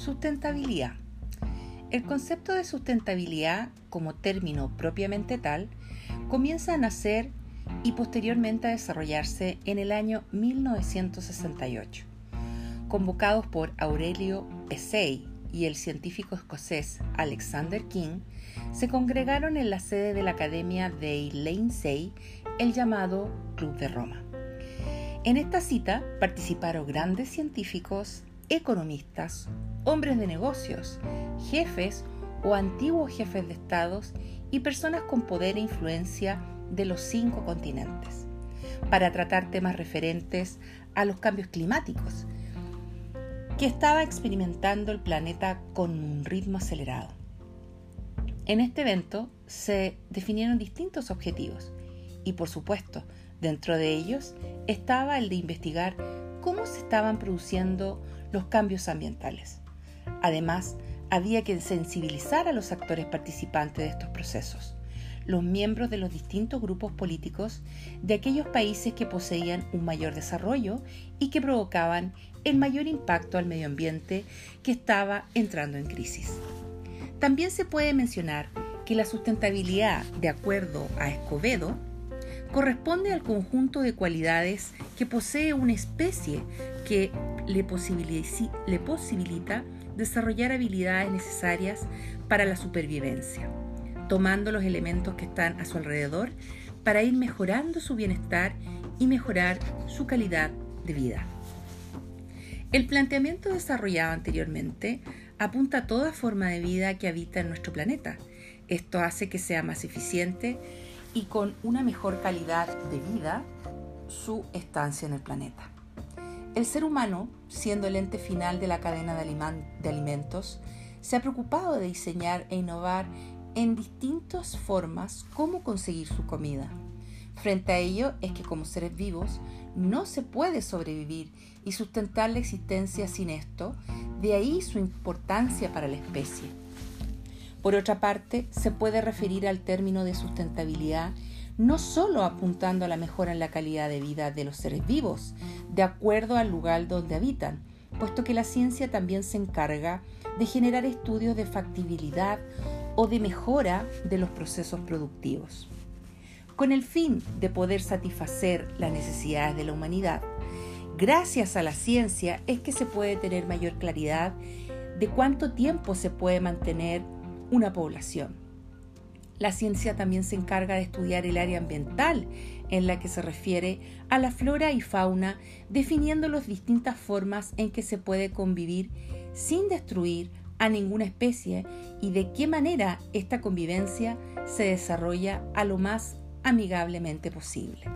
Sustentabilidad. El concepto de sustentabilidad como término propiamente tal comienza a nacer y posteriormente a desarrollarse en el año 1968. Convocados por Aurelio Pesey y el científico escocés Alexander King, se congregaron en la sede de la Academia de Leinsey, el llamado Club de Roma. En esta cita participaron grandes científicos, economistas, hombres de negocios, jefes o antiguos jefes de estados y personas con poder e influencia de los cinco continentes, para tratar temas referentes a los cambios climáticos que estaba experimentando el planeta con un ritmo acelerado. En este evento se definieron distintos objetivos y por supuesto dentro de ellos estaba el de investigar cómo se estaban produciendo los cambios ambientales. Además, había que sensibilizar a los actores participantes de estos procesos, los miembros de los distintos grupos políticos de aquellos países que poseían un mayor desarrollo y que provocaban el mayor impacto al medio ambiente que estaba entrando en crisis. También se puede mencionar que la sustentabilidad, de acuerdo a Escobedo, corresponde al conjunto de cualidades que posee una especie que le, posibilita desarrollar habilidades necesarias para la supervivencia, tomando los elementos que están a su alrededor para ir mejorando su bienestar y mejorar su calidad de vida. El planteamiento desarrollado anteriormente apunta a toda forma de vida que habita en nuestro planeta. Esto hace que sea más eficiente y con una mejor calidad de vida su estancia en el planeta. El ser humano, siendo el ente final de la cadena de, alimentos, se ha preocupado de diseñar e innovar en distintas formas cómo conseguir su comida. Frente a ello es que como seres vivos no se puede sobrevivir y sustentar la existencia sin esto, de ahí su importancia para la especie. Por otra parte, se puede referir al término de sustentabilidad no solo apuntando a la mejora en la calidad de vida de los seres vivos, de acuerdo al lugar donde habitan, puesto que la ciencia también se encarga de generar estudios de factibilidad o de mejora de los procesos productivos. Con el fin de poder satisfacer las necesidades de la humanidad, gracias a la ciencia es que se puede tener mayor claridad de cuánto tiempo se puede mantener una población la ciencia también se encarga de estudiar el área ambiental en la que se refiere a la flora y fauna, definiendo las distintas formas en que se puede convivir sin destruir a ninguna especie y de qué manera esta convivencia se desarrolla a lo más amigablemente posible.